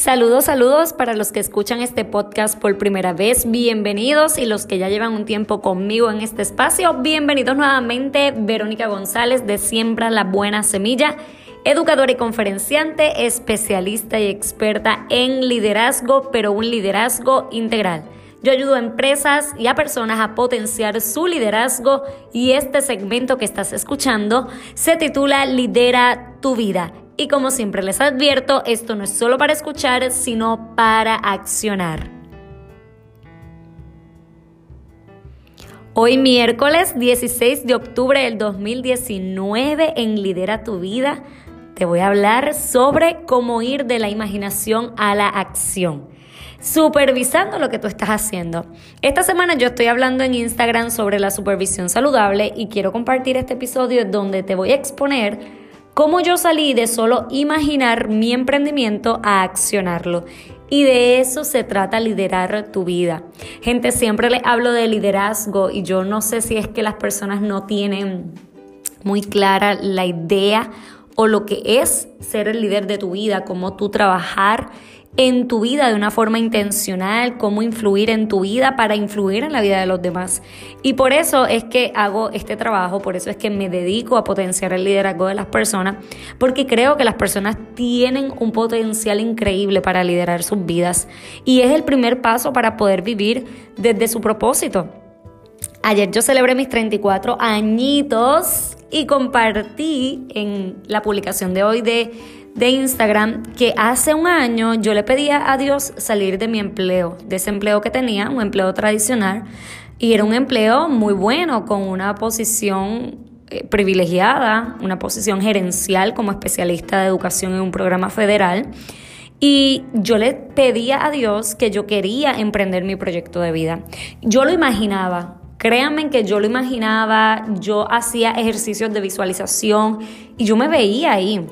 Saludos, saludos para los que escuchan este podcast por primera vez, bienvenidos y los que ya llevan un tiempo conmigo en este espacio, bienvenidos nuevamente, Verónica González de Siembra la Buena Semilla, educadora y conferenciante, especialista y experta en liderazgo, pero un liderazgo integral. Yo ayudo a empresas y a personas a potenciar su liderazgo y este segmento que estás escuchando se titula Lidera tu vida. Y como siempre les advierto, esto no es solo para escuchar, sino para accionar. Hoy miércoles 16 de octubre del 2019 en Lidera tu vida te voy a hablar sobre cómo ir de la imaginación a la acción supervisando lo que tú estás haciendo. Esta semana yo estoy hablando en Instagram sobre la supervisión saludable y quiero compartir este episodio donde te voy a exponer cómo yo salí de solo imaginar mi emprendimiento a accionarlo. Y de eso se trata liderar tu vida. Gente, siempre les hablo de liderazgo y yo no sé si es que las personas no tienen muy clara la idea o lo que es ser el líder de tu vida, cómo tú trabajar en tu vida de una forma intencional, cómo influir en tu vida para influir en la vida de los demás. Y por eso es que hago este trabajo, por eso es que me dedico a potenciar el liderazgo de las personas, porque creo que las personas tienen un potencial increíble para liderar sus vidas y es el primer paso para poder vivir desde su propósito. Ayer yo celebré mis 34 añitos y compartí en la publicación de hoy de de Instagram que hace un año yo le pedía a Dios salir de mi empleo, de ese empleo que tenía, un empleo tradicional, y era un empleo muy bueno, con una posición eh, privilegiada, una posición gerencial como especialista de educación en un programa federal. Y yo le pedía a Dios que yo quería emprender mi proyecto de vida. Yo lo imaginaba, Créanme que yo lo imaginaba, yo hacía ejercicios de visualización y yo me veía ahí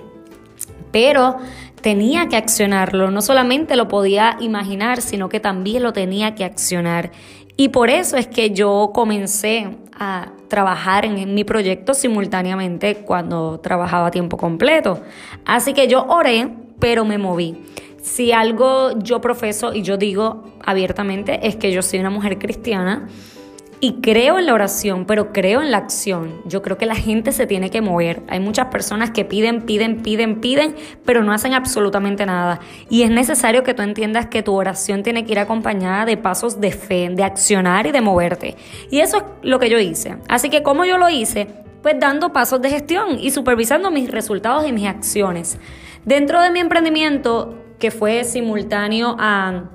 pero tenía que accionarlo, no solamente lo podía imaginar, sino que también lo tenía que accionar. Y por eso es que yo comencé a trabajar en, mi proyecto simultáneamente cuando trabajaba a tiempo completo. Así que yo oré, pero me moví. Si algo yo profeso y yo digo abiertamente es que yo soy una mujer cristiana, y creo en la oración, pero creo en la acción. Yo creo que la gente se tiene que mover. Hay muchas personas que piden, piden, piden, piden, pero no hacen absolutamente nada. Y es necesario que tú entiendas que tu oración tiene que ir acompañada de pasos de fe, de accionar y de moverte. Y eso es lo que yo hice. Así que como yo lo hice, pues dando pasos de gestión y supervisando mis resultados y mis acciones. Dentro de mi emprendimiento, que fue simultáneo a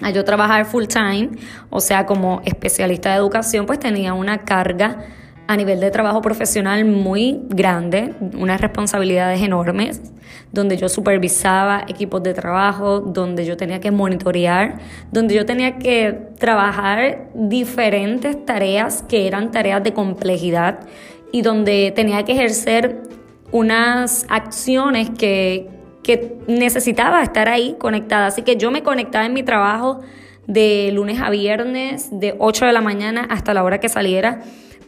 a yo trabajar full time, o sea, como especialista de educación, pues tenía una carga a nivel de trabajo profesional muy grande, unas responsabilidades enormes, donde yo supervisaba equipos de trabajo, donde yo tenía que monitorear, donde yo tenía que trabajar diferentes tareas que eran tareas de complejidad y donde tenía que ejercer unas acciones que, que necesitaba estar ahí conectada. Así que yo me conectaba en mi trabajo de lunes a viernes, de 8 de la mañana hasta la hora que saliera.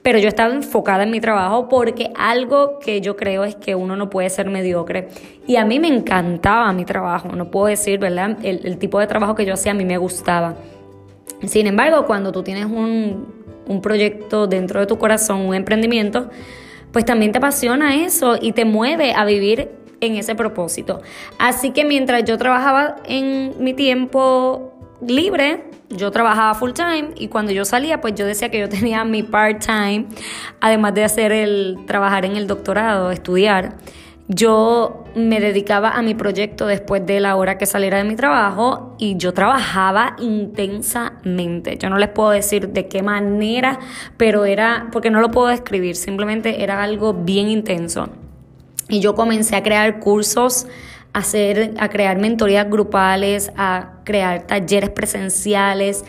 Pero yo estaba enfocada en mi trabajo porque algo que yo creo es que uno no puede ser mediocre. Y a mí me encantaba mi trabajo, no puedo decir, ¿verdad? El, el tipo de trabajo que yo hacía a mí me gustaba. Sin embargo, cuando tú tienes un, un proyecto dentro de tu corazón, un emprendimiento, pues también te apasiona eso y te mueve a vivir en ese propósito. Así que mientras yo trabajaba en mi tiempo libre, yo trabajaba full time y cuando yo salía, pues yo decía que yo tenía mi part time, además de hacer el trabajar en el doctorado, estudiar. Yo me dedicaba a mi proyecto después de la hora que saliera de mi trabajo y yo trabajaba intensamente. Yo no les puedo decir de qué manera, pero era, porque no lo puedo describir, simplemente era algo bien intenso. Y yo comencé a crear cursos, a, hacer, a crear mentorías grupales, a crear talleres presenciales,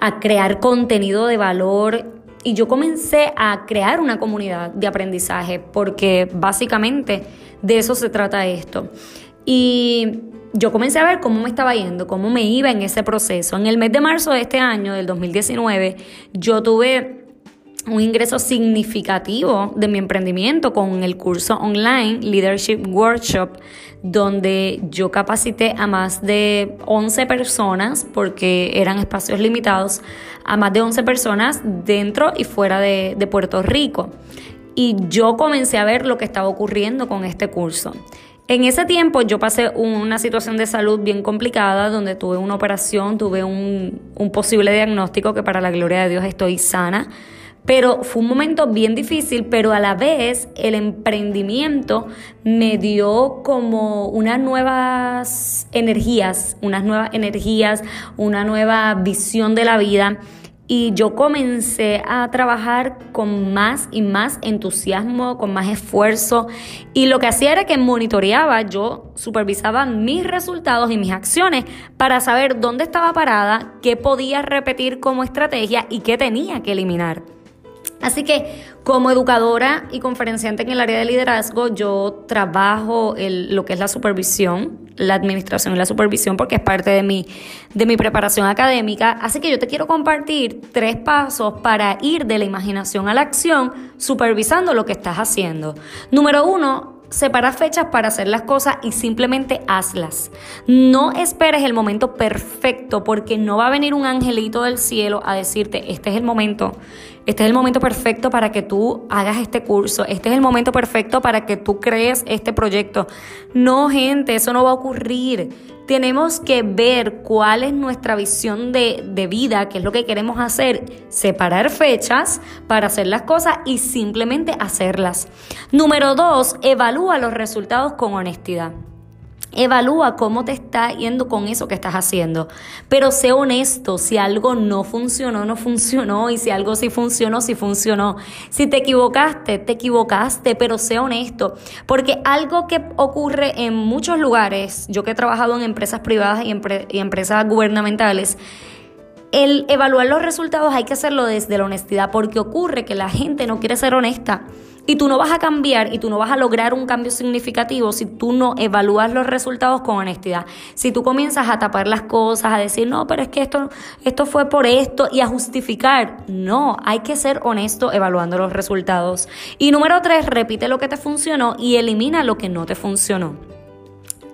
a crear contenido de valor. Y yo comencé a crear una comunidad de aprendizaje, porque básicamente de eso se trata esto. Y yo comencé a ver cómo me estaba yendo, cómo me iba en ese proceso. En el mes de marzo de este año, del 2019, yo tuve un ingreso significativo de mi emprendimiento con el curso online Leadership Workshop, donde yo capacité a más de 11 personas, porque eran espacios limitados, a más de 11 personas dentro y fuera de, Puerto Rico. Y yo comencé a ver lo que estaba ocurriendo con este curso. En ese tiempo yo pasé una situación de salud bien complicada donde tuve una operación, tuve un posible diagnóstico que para la gloria de Dios estoy sana pero fue un momento bien difícil, pero a la vez el emprendimiento me dio como unas nuevas energías, unas nuevas energías, una nueva visión de la vida. Y yo comencé a trabajar con más y más entusiasmo, con más esfuerzo. Y lo que hacía era que monitoreaba, yo supervisaba mis resultados y mis acciones para saber dónde estaba parada, qué podía repetir como estrategia y qué tenía que eliminar. Así que como educadora y conferenciante en el área de liderazgo, yo trabajo lo que es la supervisión, la administración y la supervisión, porque es parte de mi, de mi preparación académica. Así que yo te quiero compartir tres pasos para ir de la imaginación a la acción, supervisando lo que estás haciendo. Número uno, separa fechas para hacer las cosas y simplemente hazlas. No esperes el momento perfecto porque no va a venir un angelito del cielo a decirte, este es el momento, este es el momento perfecto para que tú hagas este curso, este es el momento perfecto para que tú crees este proyecto. No, gente, eso no va a ocurrir. Tenemos que ver cuál es nuestra visión de, de vida, qué es lo que queremos hacer, separar fechas para hacer las cosas y simplemente hacerlas. Número dos, evalúa los resultados con honestidad. Evalúa cómo te está yendo con eso que estás haciendo. Pero sé honesto, si algo no funcionó, no funcionó. Y si algo sí funcionó, sí funcionó. Si te equivocaste, te equivocaste, pero sé honesto. Porque algo que ocurre en muchos lugares, yo que he trabajado en empresas privadas y, y empresas gubernamentales, el evaluar los resultados hay que hacerlo desde la honestidad, porque ocurre que la gente no quiere ser honesta. Y tú no vas a cambiar y tú no vas a lograr un cambio significativo si tú no evalúas los resultados con honestidad. Si tú comienzas a tapar las cosas, a decir, no, pero es que esto, esto fue por esto y a justificar. No, hay que ser honesto evaluando los resultados. Y número tres, repite lo que te funcionó y elimina lo que no te funcionó.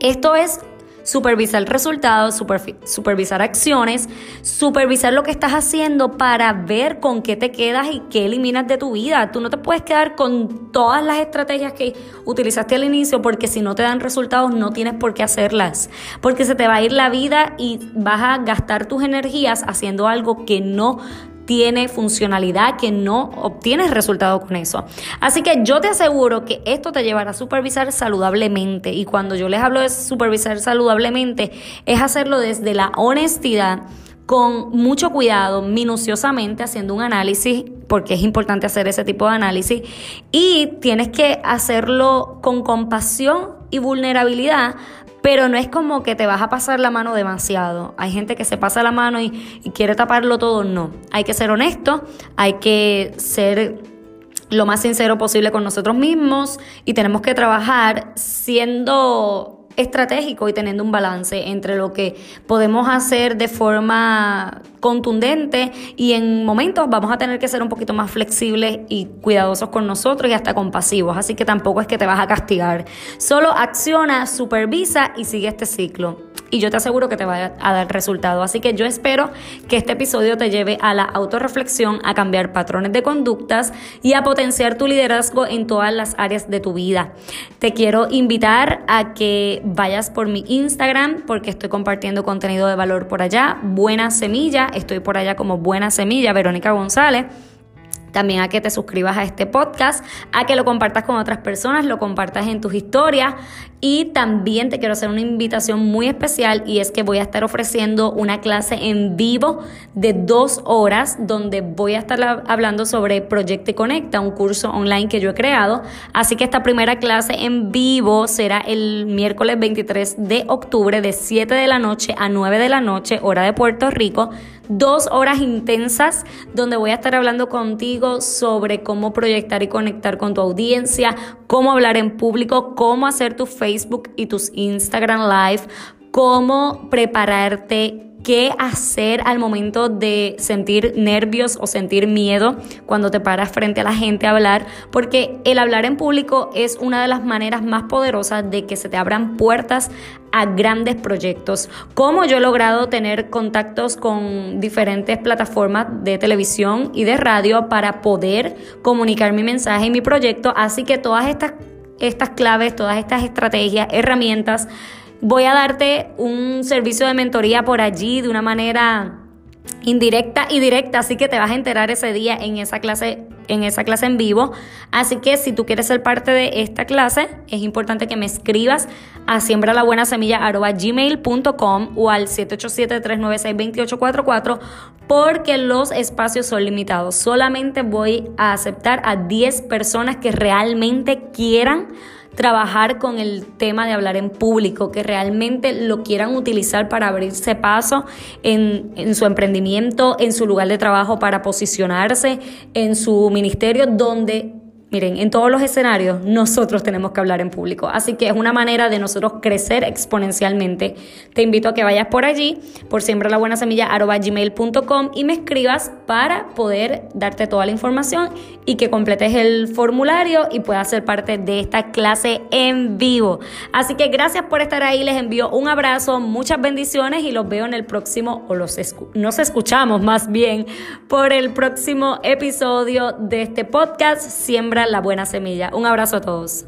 Esto es supervisar resultados, supervisar acciones, supervisar lo que estás haciendo para ver con qué te quedas y qué eliminas de tu vida. Tú no te puedes quedar con todas las estrategias que utilizaste al inicio porque si no te dan resultados no tienes por qué hacerlas. Porque se te va a ir la vida y vas a gastar tus energías haciendo algo que no tiene funcionalidad, que no obtienes resultado con eso. Así que yo te aseguro que esto te llevará a supervisar saludablemente. Y cuando yo les hablo de supervisar saludablemente, es hacerlo desde la honestidad con mucho cuidado, minuciosamente, haciendo un análisis, porque es importante hacer ese tipo de análisis, y tienes que hacerlo con compasión y vulnerabilidad pero no es como que te vas a pasar la mano demasiado. Hay gente que se pasa la mano y, quiere taparlo todo, no. Hay que ser honesto, hay que ser lo más sincero posible con nosotros mismos y tenemos que trabajar siendo estratégico y teniendo un balance entre lo que podemos hacer de forma contundente y en momentos vamos a tener que ser un poquito más flexibles y cuidadosos con nosotros y hasta compasivos, así que tampoco es que te vas a castigar. Solo acciona, supervisa y sigue este ciclo y yo te aseguro que te va a dar resultado. Así que yo espero que este episodio te lleve a la autorreflexión, a cambiar patrones de conductas y a potenciar tu liderazgo en todas las áreas de tu vida. Te quiero invitar a que vayas por mi Instagram porque estoy compartiendo contenido de valor por allá. Buena Semilla, estoy por allá como Buena Semilla, Verónica González también a que te suscribas a este podcast, a que lo compartas con otras personas, lo compartas en tus historias y también te quiero hacer una invitación muy especial y es que voy a estar ofreciendo una clase en vivo de dos horas donde voy a estar hablando sobre Proyecto Conecta, un curso online que yo he creado. Así que esta primera clase en vivo será el miércoles 23 de octubre de 7 de la noche a 9 de la noche, hora de Puerto Rico dos horas intensas donde voy a estar hablando contigo sobre cómo proyectar y conectar con tu audiencia, cómo hablar en público, cómo hacer tu Facebook y tus Instagram Live, cómo prepararte qué hacer al momento de sentir nervios o sentir miedo cuando te paras frente a la gente a hablar, porque el hablar en público es una de las maneras más poderosas de que se te abran puertas a grandes proyectos. Como yo he logrado tener contactos con diferentes plataformas de televisión y de radio para poder comunicar mi mensaje y mi proyecto. Así que todas estas, estas claves, todas estas estrategias, herramientas, voy a darte un servicio de mentoría por allí de una manera indirecta y directa, así que te vas a enterar ese día en esa clase en esa clase en vivo. Así que si tú quieres ser parte de esta clase, es importante que me escribas a gmail.com o al 787-396-2844 porque los espacios son limitados. Solamente voy a aceptar a 10 personas que realmente quieran trabajar con el tema de hablar en público, que realmente lo quieran utilizar para abrirse paso en, en, su emprendimiento, en su lugar de trabajo, para posicionarse en su ministerio, donde Miren, en todos los escenarios nosotros tenemos que hablar en público, así que es una manera de nosotros crecer exponencialmente. Te invito a que vayas por allí, por siempre la buena semilla gmail.com y me escribas para poder darte toda la información y que completes el formulario y puedas ser parte de esta clase en vivo. Así que gracias por estar ahí, les envío un abrazo, muchas bendiciones y los veo en el próximo, o los nos escuchamos más bien por el próximo episodio de este podcast, La buena semilla. Un abrazo a todos.